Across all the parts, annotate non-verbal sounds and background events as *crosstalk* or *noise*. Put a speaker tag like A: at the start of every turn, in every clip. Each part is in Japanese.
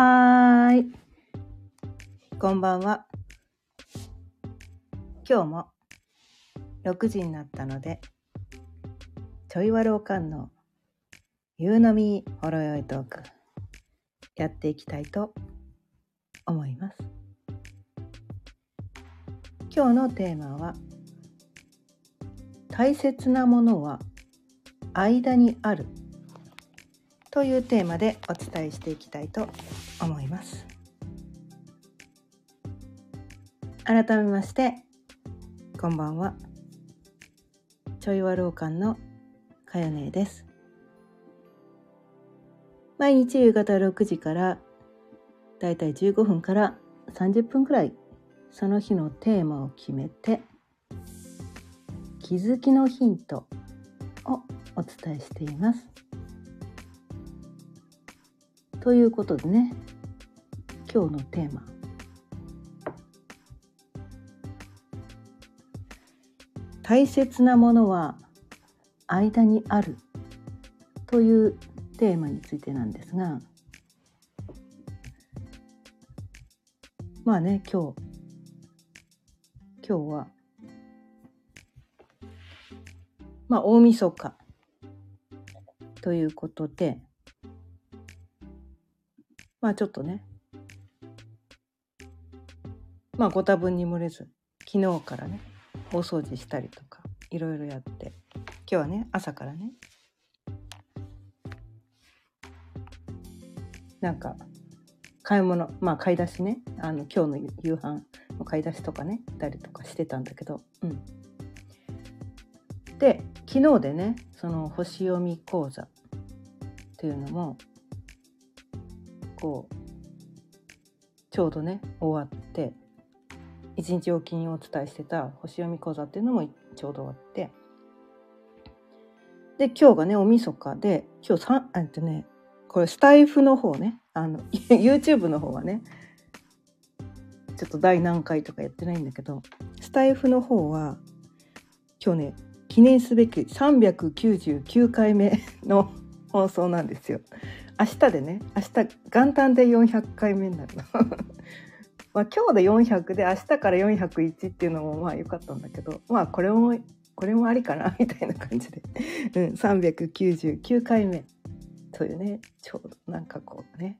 A: はーい。こんばんは。今日も6時になったので、ちょいわるおかんの夕飲みほろよいトーク、やっていきたいと思います。今日のテーマは、大切なものは間にあるというテーマでお伝えしていきたいと思います。改めましてこんばんは。ちょいわろうかんのかよねです。毎日夕方6時からだいたい15分から30分くらいその日のテーマを決めて気づきのヒントをお伝えしています。ということでね。今日のテーマ「大切なものは間にある」というテーマについてなんですが。まあね今日。今日は。まあ大晦日ということで。まあちょっとね。まあご多分に漏れず昨日からね大掃除したりとかいろいろやって。今日はね朝からね。なんか買い物まあ買い出しね。あの今日の夕飯の買い出しとかねたりとかしてたんだけど。うん。で昨日でねその星読み講座っていうのもこうちょうどね終わって一日おきにお伝えしてた星読み講座っていうのもちょうど終わってで今日がねおみそかで今日さえっとねこれスタイフの方ねあの *laughs* YouTube の方はねちょっと第何回とかやってないんだけどスタイフの方は今日ね記念すべき399回目の放送なんですよ。明日でね明日元旦で400回目になるの。*laughs* まあ今日で400で明日から401っていうのもまあ良かったんだけどまあこれもこれもありかな *laughs* みたいな感じで、うん、399回目。というねちょうどなんかこうね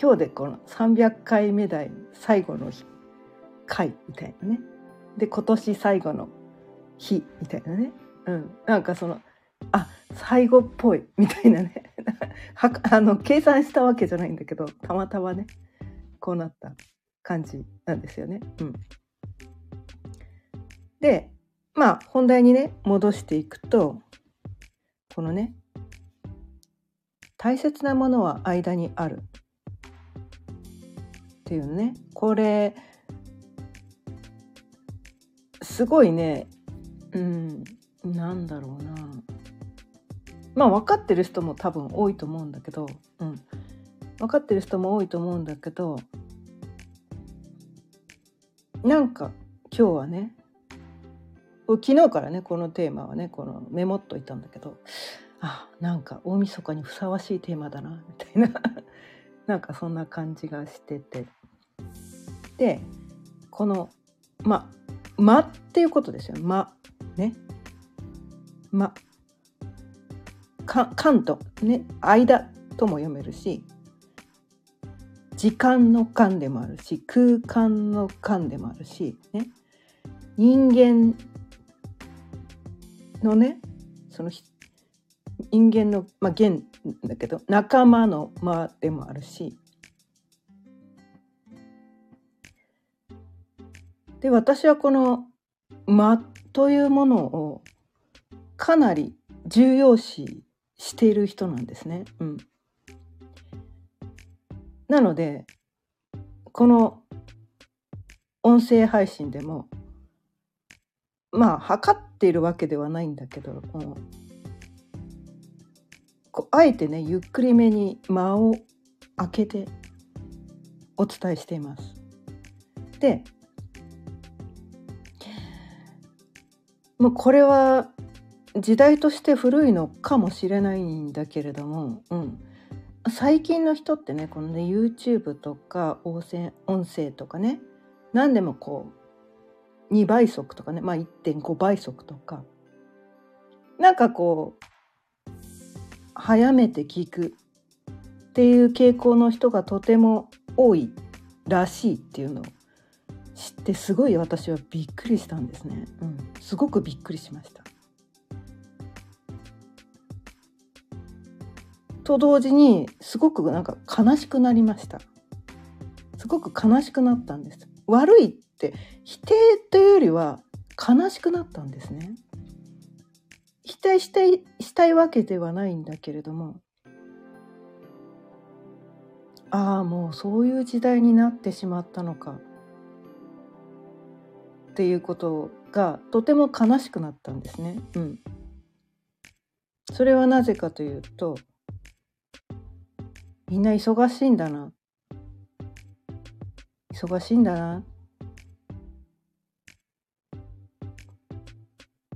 A: 今日でこの300回目台最後の日回みたいなね。で今年最後の日みたいなね、うん、なんかそのあ最後っぽいみたいなね。*laughs* はあの計算したわけじゃないんだけどたまたまねこうなった感じなんですよね。うん、でまあ本題にね戻していくとこのね大切なものは間にある。っていうねこれすごいねうんなんだろうな。まあ分かってる人も多分多いと思うんだけど、うん、分かってる人も多いと思うんだけどなんか今日はね昨日からねこのテーマはねこのメモっといたんだけどあなんか大晦日にふさわしいテーマだなみたいな。*laughs* なんかそんな感じがしてて。でこの「ま」「ま」っていうことですよ「ま」ね「ま」間とね間とも読めるし時間の間でもあるし空間の間でもあるし、ね、人間のねその人間の、まあ、弦だけど仲間の間でもあるし。で私はこの間というものをかなり重要視している人なんですね。うん、なのでこの音声配信でもまあ測っているわけではないんだけどもあえてねゆっくりめに間を空けてお伝えしています。でもうこれは時代として古いのかもしれないんだけれども、うん、最近の人ってねこのね YouTube とか音声音声とかね何でもこう2倍速とかねまあ1.5倍速とかなんかこう早めて聞くっていう傾向の人がとても多いらしいっていうのを知ってすごい私はびっくりしたんですね。うん、すごくびっくりしました。と同時にすごくなんか悲しくなりました。すごく悲しくなったんです。悪いって否定というよりは悲しくなったんですね。否定したいしたいわけではないんだけれどもああもうそういう時代になってしまったのかっていうことがとても悲しくなったんですね。うん、それはなぜかというとみんな忙しいんだな。忙しいんだな。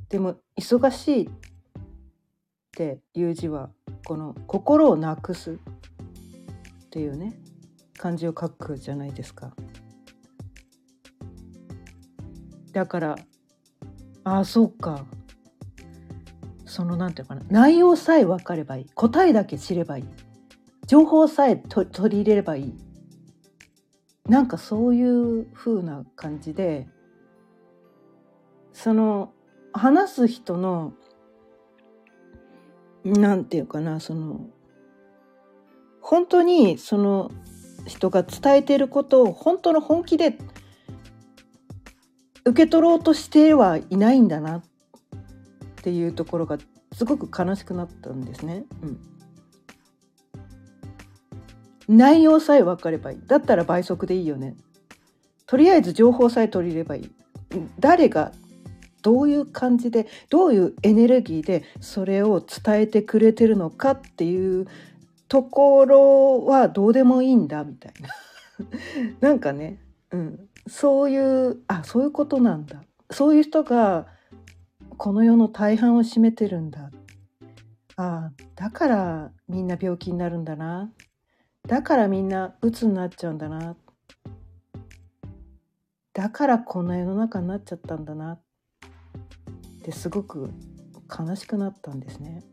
A: でも忙しいっていう字はこの心をなくすっていうね漢字を書くじゃないですか。だからああそうか。そのなんていうかな。内容さえ分かればいい。答えだけ知ればいい。情報さえ取り入れればいいなんかそういう風な感じでその話す人のなんていうかなその本当にその人が伝えていることを本当の本気で受け取ろうとしてはいないんだなっていうところがすごく悲しくなったんですね。うん、内容さえ分かればいい。だったら倍速でいいよね。とりあえず情報さえ取り入れればいい。誰がどういう感じでどういうエネルギーでそれを伝えてくれてるのかっていうところはどうでもいいんだみたいな。*laughs* なんかね、うん、そういうあそういうことなんだ。そういう人がこの世の大半を占めてるんだ。あだからみんな病気になるんだな。だからみんな鬱になっちゃうんだな。だからこんな世の中になっちゃったんだな。ってすごく悲しくなったんですね。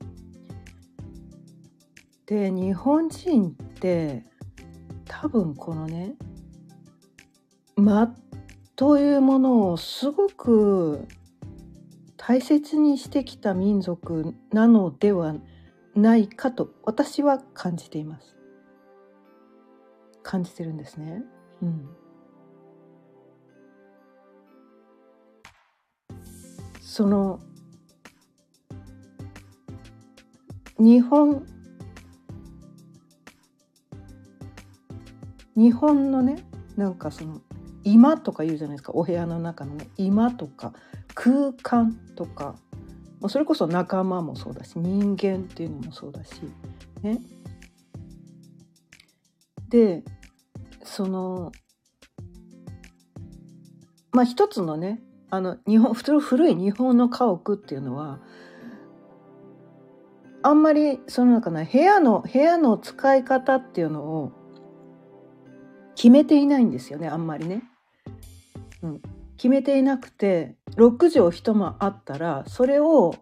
A: うん、で日本人って多分このね間というものをすごく大切にしてきた民族なのではないないかと私は感じています。感じてるんですね。うん。その日本日本のねなんかその今とか言うじゃないですかお部屋の中のね今とか空間とかそれこそ仲間もそうだし人間っていうのもそうだしねでそのまあ一つのねあの日本普通古い日本の家屋っていうのはあんまりその中の部屋の部屋の使い方っていうのを決めていないんですよねあんまりね。うん、決めていなくて6畳一間あったらそれを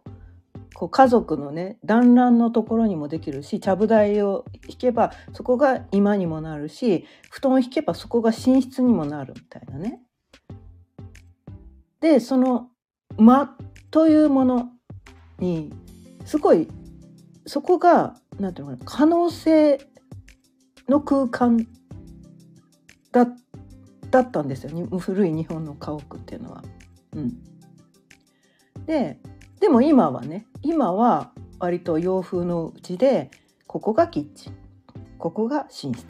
A: こう家族のね団らんのところにもできるしちゃぶ台を引けばそこが居間にもなるし布団を引けばそこが寝室にもなるみたいなね。でその間というものにすごいそこが何て言うのかな可能性の空間だっだったんですよ。古い日本の家屋っていうのは。うん、ででも今はね今は割と洋風のうちでここがキッチンここが寝室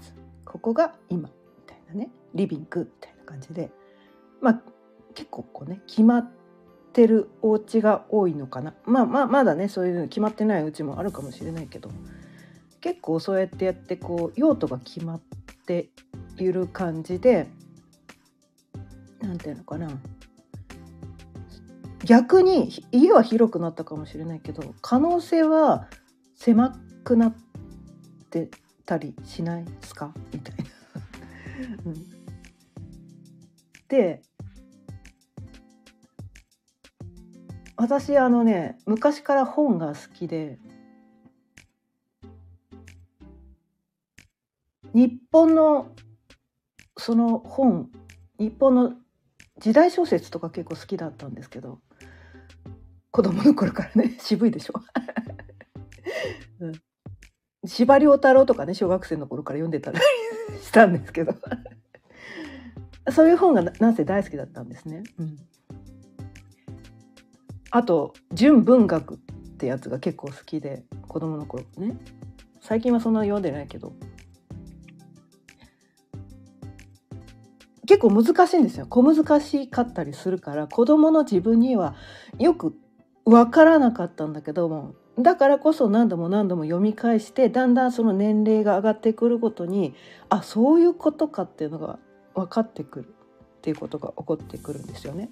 A: ここが今みたいなねリビングみたいな感じでまあ結構こうね決まってるお家が多いのかな。まあまあまだねそういうの決まってないうちもあるかもしれないけど結構そうやってやってこう用途が決まっている感じで何て言うのかな。逆に家は広くなったかもしれないけど可能性は狭くなってたりしないですか？みたいな。*laughs* うん、で私あのね昔から本が好きで日本のその本日本の時代小説とか結構好きだったんですけど子供の頃からね *laughs* 渋いでしょ、*laughs* うん、司馬遼太郎とかね小学生の頃から読んでたり *laughs* したんですけど。そういう本がなんせ大好きだったんですね。うん。あと純文学ってやつが結構好きで子供の頃ね。最近はそんな読んでないけど結構難しいんですよ小難しかったりするから子供の自分にはよく分からなかったんだけどもだからこそ何度も何度も読み返してだんだんその年齢が上がってくるごとにあそういうことかっていうのが分かってくるっていうことが起こってくるんですよね。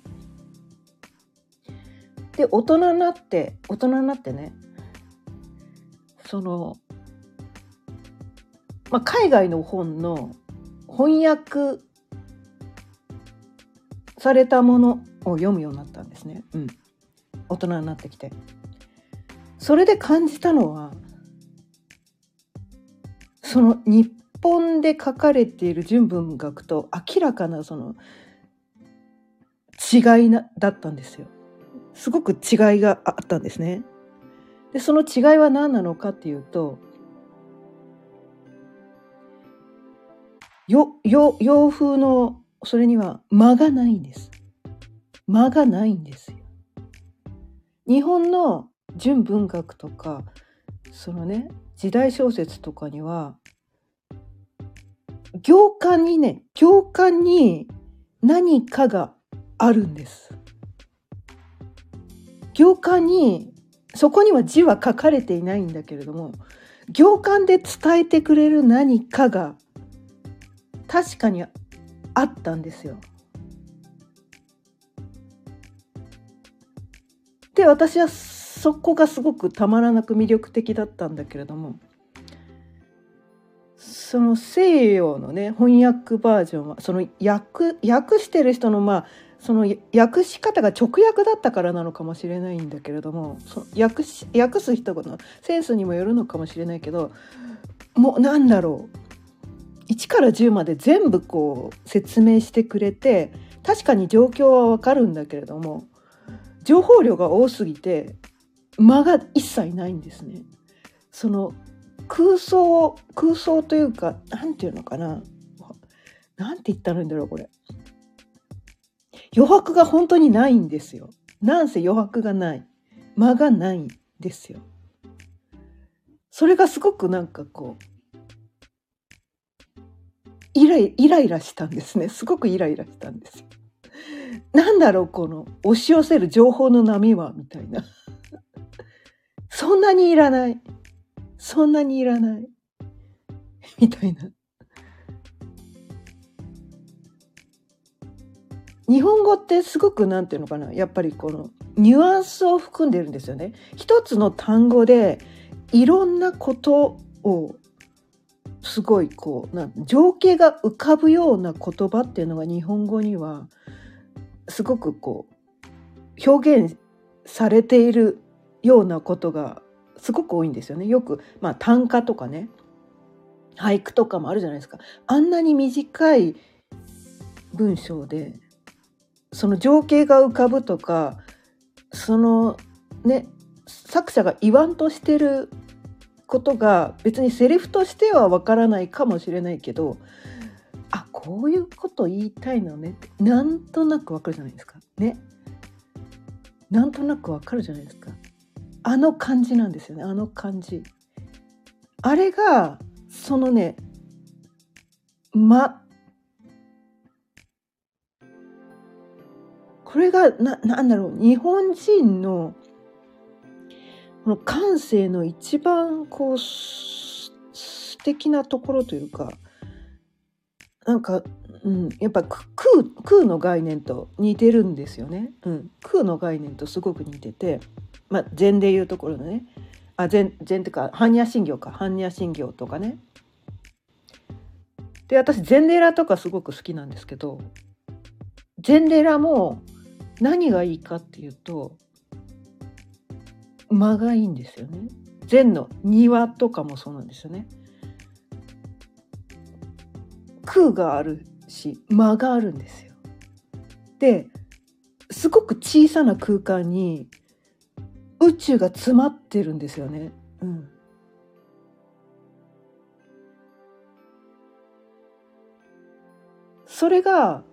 A: で大人になって大人になってねその、まあ、海外の本の翻訳されたものを読むようになったんですね、うん、大人になってきて。それで感じたのはその日本で書かれている純文学と明らかなその違いなだったんですよ。すごく違いがあったんですね。でその違いは何なのかっていうとよよ洋風のそれには間がないんです。間がないんですよ。日本の純文学とかそのね時代小説とかには行間にね行間に何かがあるんです。行間にそこには字は書かれていないんだけれども行間で伝えてくれる何かが確かにあったんですよ。で私はそこがすごくたまらなく魅力的だったんだけれどもその西洋のね翻訳バージョンはその訳訳してる人のまあその訳し方が直訳だったからなのかもしれないんだけれどもそ訳し訳す人のセンスにもよるのかもしれないけどもうなんだろう1から10まで全部こう説明してくれて確かに状況はわかるんだけれども情報量が多すぎて間が一切ないんですね。その空想空想というか何て言うのかな何て言ったらいいんだろうこれ余白が本当にないんですよ。なんせ余白がない。間がないんですよ。それがすごくなんかこう、イライイライラしたんですね。すごくイライラしたんですよ。なんだろう、この押し寄せる情報の波は、みたいな。そんなにいらない。そんなにいらない。みたいな。日本語ってすごく何て言うのかなやっぱりこのニュアンスを含んでるんですよね。一つの単語でいろんなことをすごいこうな情景が浮かぶような言葉っていうのが日本語にはすごくこう表現されているようなことがすごく多いんですよね。よく、まあ、短歌とかね俳句とかもあるじゃないですか。あんなに短い文章でその情景が浮かぶとかそのね作者が言わんとしてることが別にセリフとしてはわからないかもしれないけどあこういうこと言いたいのねってなんとなくわかるじゃないですか。ね。なんとなくわかるじゃないですか。あの感じなんですよね。あの感じ。あれがそのねまこれがななんだろう。日本人のこの感性の一番こう素敵なところというかなんか、うん、やっぱ空空の概念と似てるんですよね、うん、空の概念とすごく似てて、まあ、禅でいうところのね。あ禅禅っていうか般若心経か。般若心経とかね。で私禅寺とかすごく好きなんですけど禅寺も何がいいかっていうと間がいいんですよね。禅の庭とかもそうなんですよね。空があるし間があるんですよ。ですごく小さな空間に宇宙が詰まってるんですよね。うん、それが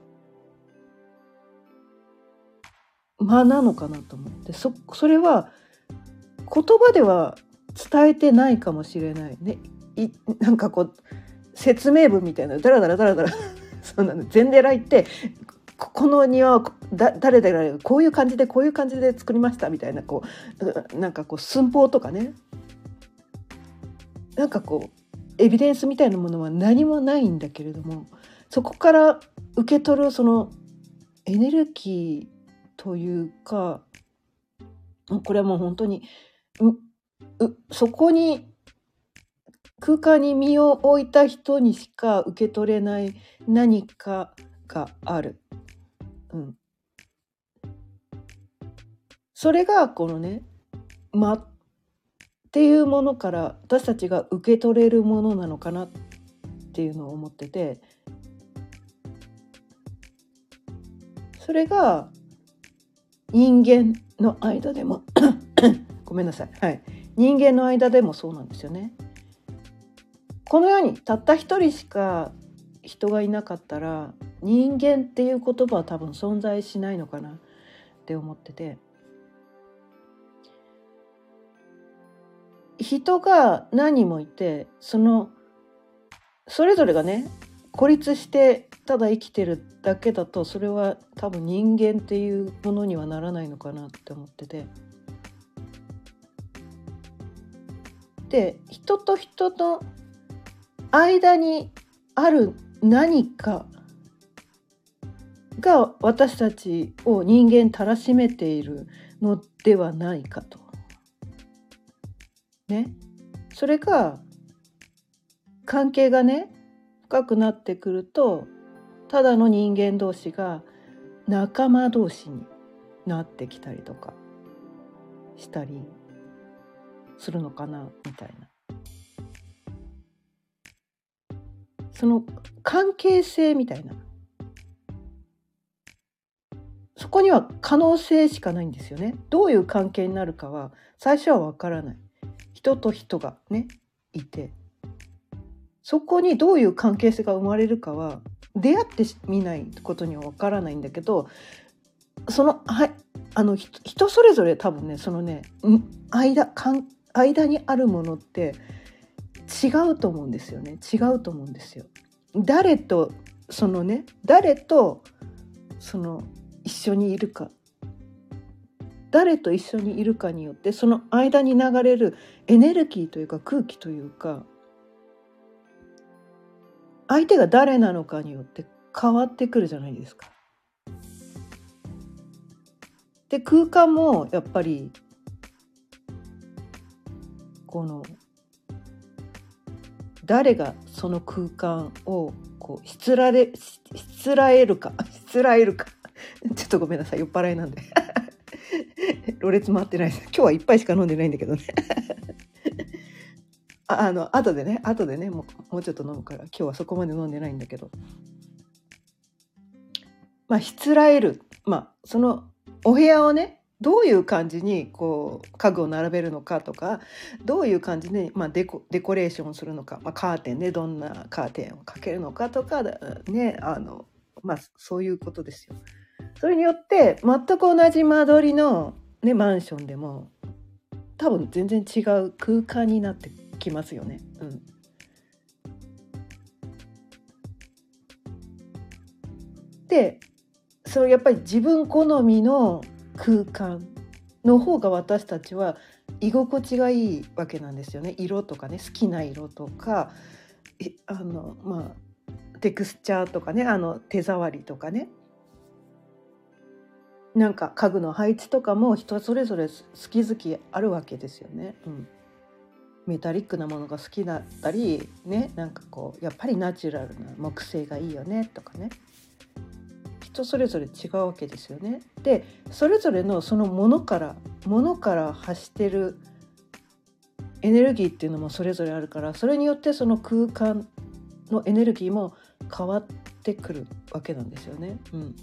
A: 間なのかなと思ってそそれは言葉では伝えてないかもしれないね。いなんかこう説明文みたいなダラダラダラダラ。*laughs* そうなの禅寺行ってこの庭はだ誰々がこういう感じでこういう感じで作りましたみたいなこうなんかこう寸法とかね。なんかこうエビデンスみたいなものは何もないんだけれどもそこから受け取るそのエネルギーというかこれはもう本当にそこに空間に身を置いた人にしか受け取れない何かがある。うん、それがこのね「間」っていうものから私たちが受け取れるものなのかなっていうのを思っててそれが人間の間でもごめんなさい、はい、人間の間でもそうなんですよね。この世にたった一人しか人がいなかったら人間っていう言葉は多分存在しないのかなって思ってて人が何人もいてそのそれぞれがね孤立してただ生きてるだけだとそれは多分人間っていうものにはならないのかなって思ってて。で人と人の間にある何かが私たちを人間たらしめているのではないかと。ね。それが関係がね深くなってくるとただの人間同士が仲間同士になってきたりとかしたりするのかなみたいな。その関係性みたいな。そこには可能性しかないんですよね。どういう関係になるかは最初はわからない。人と人がねいて。そこにどういう関係性が生まれるかは出会ってみないことにはわからないんだけどそのはいあの人それぞれ多分ねそのね間かん間にあるものって違うと思うんですよね違うと思うんですよ。誰とそのね誰とその一緒にいるか誰と一緒にいるかによってその間に流れるエネルギーというか空気というか相手が誰なのかによって変わってくるじゃないですか。で空間もやっぱりこの誰がその空間をこうしつられしつらえるかしつらえるか。*laughs* *laughs* ちょっとごめんなさい。酔っ払いなんで。*laughs* ろれつ回ってないです。今日はいっぱいしか飲んでないんだけどね。ああの後でね後でねもうもうちょっと飲むから今日はそこまで飲んでないんだけど。まあしつらえる。まあそのお部屋をねどういう感じにこう家具を並べるのかとかどういう感じで、まあ、デコデコレーションするのか、まあ、カーテンでどんなカーテンをかけるのかとかねあの、まあ、そういうことですよ。それによって全く同じ間取りの、ね、マンションでも多分全然違う空間になってきますよね。うん、でそれやっぱり自分好みの空間の方が私たちは居心地がいいわけなんですよね。色とかね好きな色とか。あのまあテクスチャーとかねあの手触りとかね。なんか家具の配置とかも人それぞれ好き好きあるわけですよね。うん、メタリックなものが好きだったりねなんかこうやっぱりナチュラルな木製がいいよねとかね。人それぞれ違うわけですよね。でそれぞれのそのものからものから発してるエネルギーっていうのもそれぞれあるからそれによってその空間のエネルギーも変わってくるわけなんですよね。うん、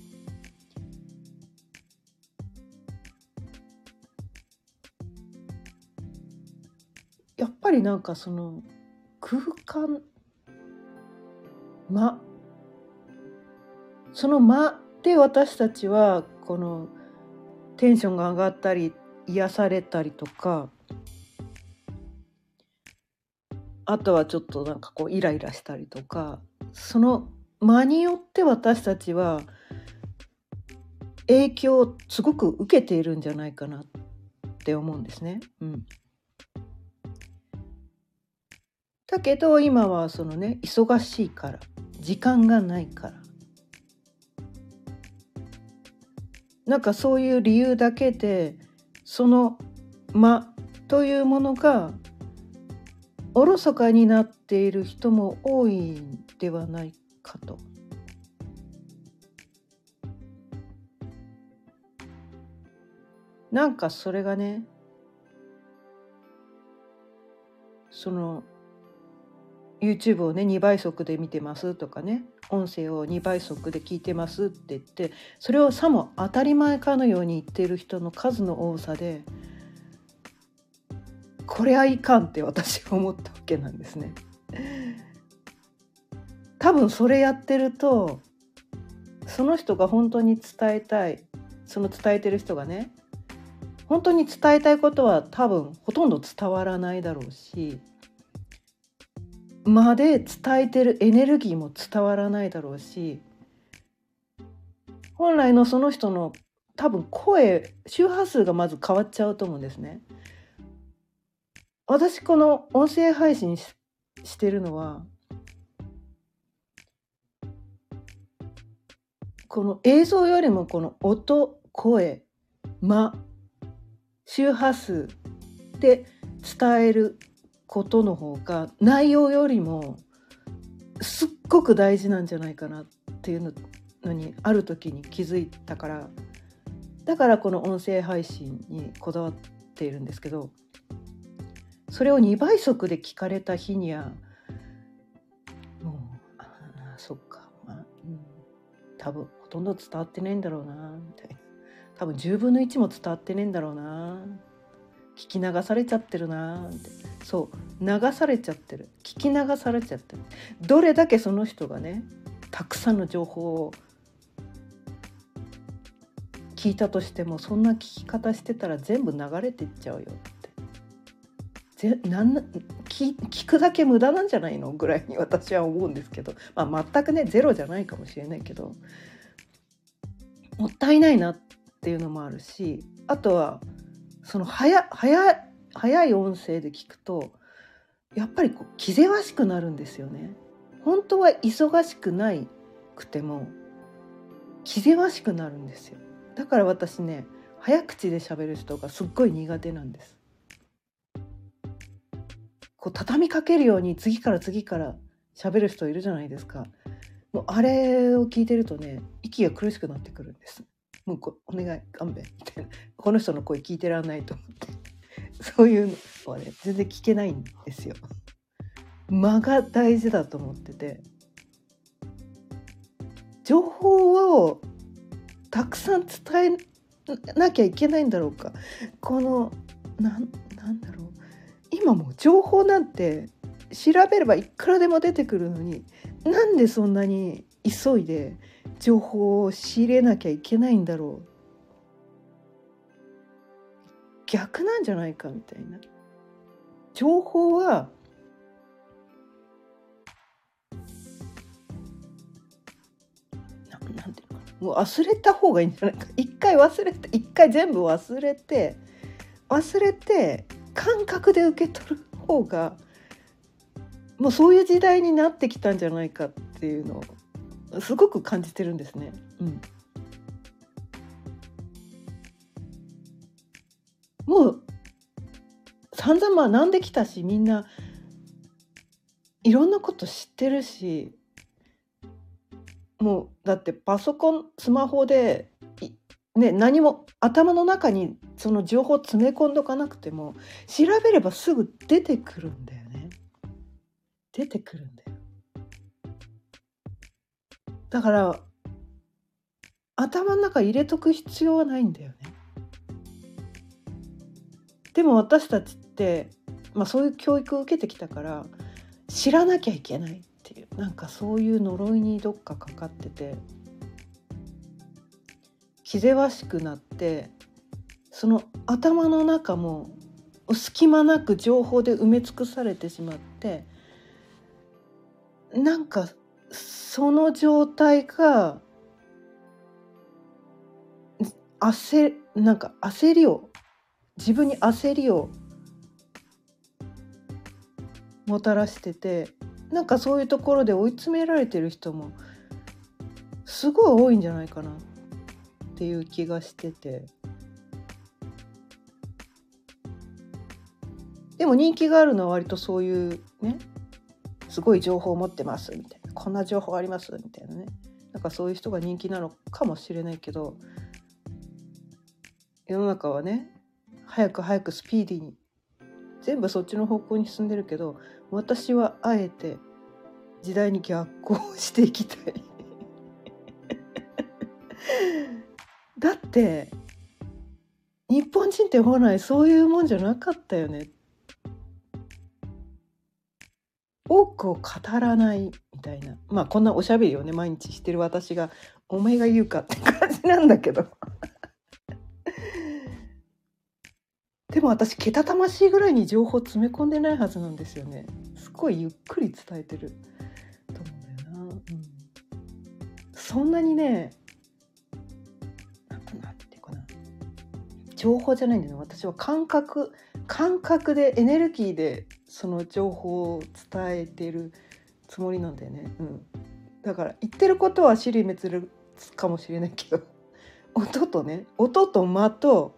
A: やっぱりなんかその空間間その間で私たちはこのテンションが上がったり癒されたりとかあとはちょっとなんかこうイライラしたりとかその間によって私たちは影響をすごく受けているんじゃないかなって思うんですね。うん、だけど今はそのね忙しいから時間がないからなんかそういう理由だけでその間というものがおろそかになっている人も多いんではないかと。なんかそれがねその YouTube をね2倍速で見てますとかね音声を2倍速で聞いてますって言ってそれをさも当たり前かのように言ってる人の数の多さでこれはいかんって私は思ったわけなんですね。多分それやってるとその人が本当に伝えたいその伝えてる人がね本当に伝えたいことは多分ほとんど伝わらないだろうしまで伝えてるエネルギーも伝わらないだろうし本来のその人の多分声周波数がまず変わっちゃうと思うんですね。私この音声配信してるのはこの映像よりもこの音声間周波数で伝えることの方が内容よりもすっごく大事なんじゃないかなっていうのにある時に気づいたからだからこの音声配信にこだわっているんですけどそれを2倍速で聞かれた日にはもうあそっか、まあうん、多分ほとんど伝わってないんだろうなみたいな。多分10分の1も伝わってねえんだろうな聞き流されちゃってるなってそう流されちゃってる。聞き流されちゃってる。どれだけその人がねたくさんの情報を聞いたとしてもそんな聞き方してたら全部流れていっちゃうよって。ぜなん聞聞くだけ無駄なんじゃないの？ぐらいに私は思うんですけど、まあ、全くねゼロじゃないかもしれないけど。もったいないなっていうのもあるしあとはその早早早い音声で聞くとやっぱりこう気ぜわしくなるんですよね。本当は忙しくないくても気ぜわしくなるんですよ。だから私ね早口で喋る人がすっごい苦手なんです。こう畳みかけるように次から次から喋る人いるじゃないですか。もうあれを聞いてるとね息が苦しくなってくるんです。もうこお願い勘弁みたいなこの人の声聞いてらんないと思ってそういうのはね全然聞けないんですよ。間が大事だと思ってて。情報をたくさん伝えなきゃいけないんだろうか。このなんなんだろう。今もう情報なんて調べればいくらでも出てくるのになんでそんなに急いで情報を仕入れなきゃいけないんだろう。逆なんじゃないかみたいな。情報はなんていうかもう忘れた方がいいんじゃないか。一回忘れて一回全部忘れて忘れて感覚で受け取る方がもうそういう時代になってきたんじゃないかっていうのをすごく感じてるんですね。うん、もう散々学んできたしみんないろんなこと知ってるしもうだってパソコンスマホでね、何も頭の中にその情報詰め込んどかなくても調べればすぐ出てくるんだよね。出てくるんだよ。だから頭の中入れとく必要はないんだよね。でも私たちって、まあ、そういう教育を受けてきたから知らなきゃいけないっていうなんかそういう呪いにどっかかかってて。気ぜわしくなってその頭の中も隙間なく情報で埋め尽くされてしまってなんかその状態が焦なんか焦りを自分に焦りをもたらしててなんかそういうところで追い詰められてる人もすごい多いんじゃないかなっていう気がしてて。でも人気があるのは割とそういうねすごい情報を持ってますみたいな。こんな情報ありますみたいなね。なんかそういう人が人気なのかもしれないけど世の中はね早く早くスピーディーに。全部そっちの方向に進んでるけど私はあえて時代に逆行していきたい。*laughs* だって日本人って本来そういうもんじゃなかったよね。多くを語らないみたいな。まあこんなおしゃべりをね毎日してる私がお前が言うかって感じなんだけど。でも私けたたましいぐらいに情報詰め込んでないはずなんですよね。すごいゆっくり伝えてると思うんだよな、うん、そんなにねなんていうかな。情報じゃないんだよね私は感覚感覚でエネルギーでその情報を伝えてるつもりなんだよね、うん、だから言ってることは尻滅裂かもしれないけど。音とね音と間と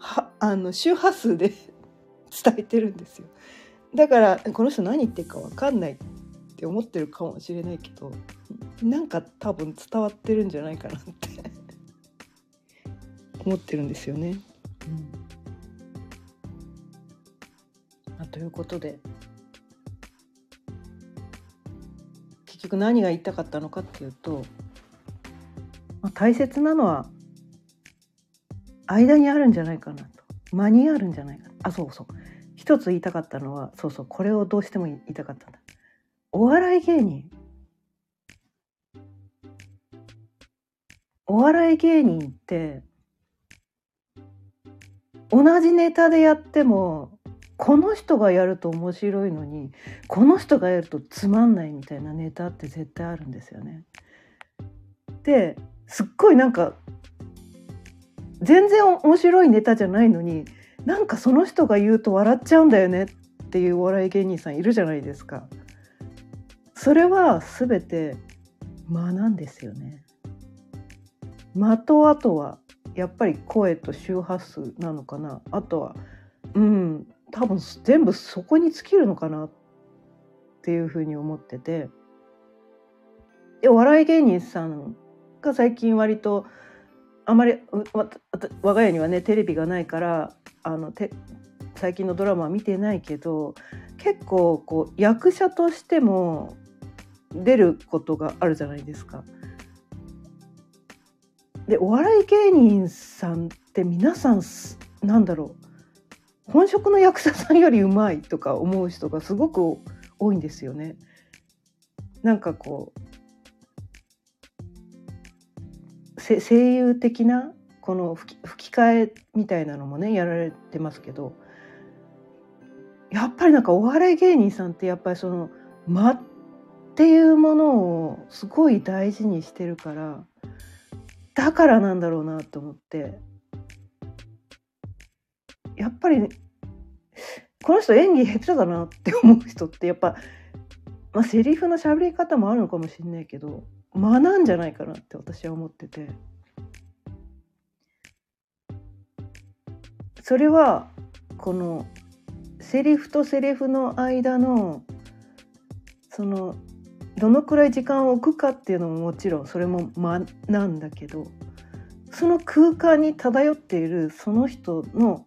A: はあの周波数で *laughs* 伝えてるんですよ。だからこの人何言ってるか分かんないって思ってるかもしれないけどなんか多分伝わってるんじゃないかなって *laughs* 思ってるんですよね。あということで。結局何が言いたかったのかっていうと、まあ、大切なのは間にあるんじゃないかなと。間にあるんじゃないか。あそうそう。一つ言いたかったのはそうそうこれをどうしても言いたかったんだ。お笑い芸人。お笑い芸人って同じネタでやってもこの人がやると面白いのにこの人がやるとつまんないみたいなネタって絶対あるんですよね。ですっごいなんか全然面白いネタじゃないのになんかその人が言うと笑っちゃうんだよねっていうお笑い芸人さんいるじゃないですか。それは全て間なんですよね。間とあとはやっぱり声と周波数なのかなあとはうん多分全部そこに尽きるのかなっていうふうに思っててでお笑い芸人さんが最近割とあまり我が家にはねテレビがないからあのて最近のドラマは見てないけど結構こう役者としても出ることがあるじゃないですか。でお笑い芸人さんって皆さんなんだろう本職の役者さんよりうまいとか思う人がすごく多いんですよね。なんかこう声優的なこの吹き替えみたいなのもねやられてますけどやっぱりなんかお笑い芸人さんってやっぱりその間っていうものをすごい大事にしてるからだからなんだろうなと思って。やっぱりこの人演技下手だなって思う人ってやっぱ、まあ、セリフの喋り方もあるのかもしれないけど学んじゃないかなって私は思ってて。それはこのセリフとセリフの間のそのどのくらい時間を置くかっていうのももちろんそれも間なんだけどその空間に漂っているその人の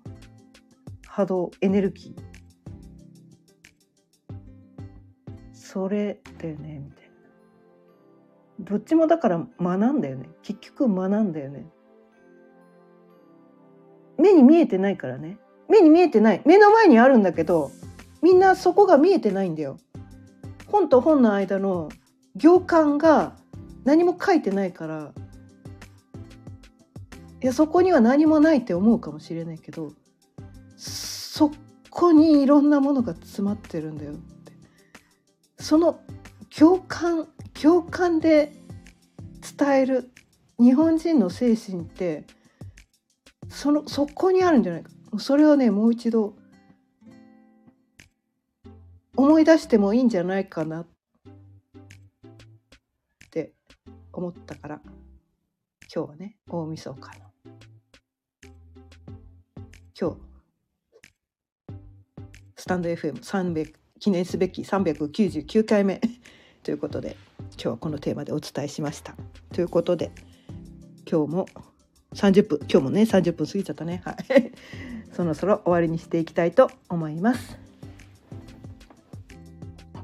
A: 波動エネルギー。それだよねみたいな。どっちもだから学んだよね。結局学んだよね。目に見えてないからね。目に見えてない。目の前にあるんだけどみんなそこが見えてないんだよ。本と本の間の行間が何も書いてないからいやそこには何もないって思うかもしれないけどそこにいろんなものが詰まってるんだよって。その共感共感で伝える日本人の精神ってそのそこにあるんじゃないか。それをねもう一度思い出してもいいんじゃないかなって思ったから。今日はね大晦日の。今日スタンド FM300 記念すべき399回目。ということで。今日はこのテーマでお伝えしました。ということで今日も30分今日もね30分過ぎちゃったね。はい。*laughs* そろそろ終わりにしていきたいと思います。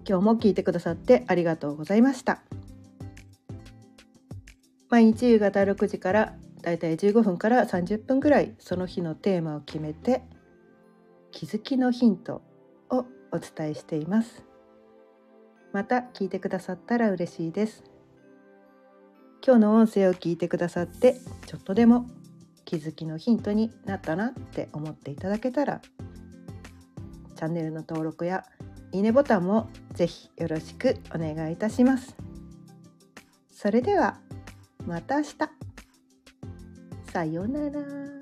A: 今日も聞いてくださってありがとうございました。毎日夕方6時からだいたい15分から30分ぐらいその日のテーマを決めて気づきのヒントをお伝えしています。また聞いてくださったら嬉しいです今日の音声を聞いてくださってちょっとでも気づきのヒントになったなって思っていただけたらチャンネルの登録やいいねボタンもぜひよろしくお願いいたします。それではまた明日。さようなら。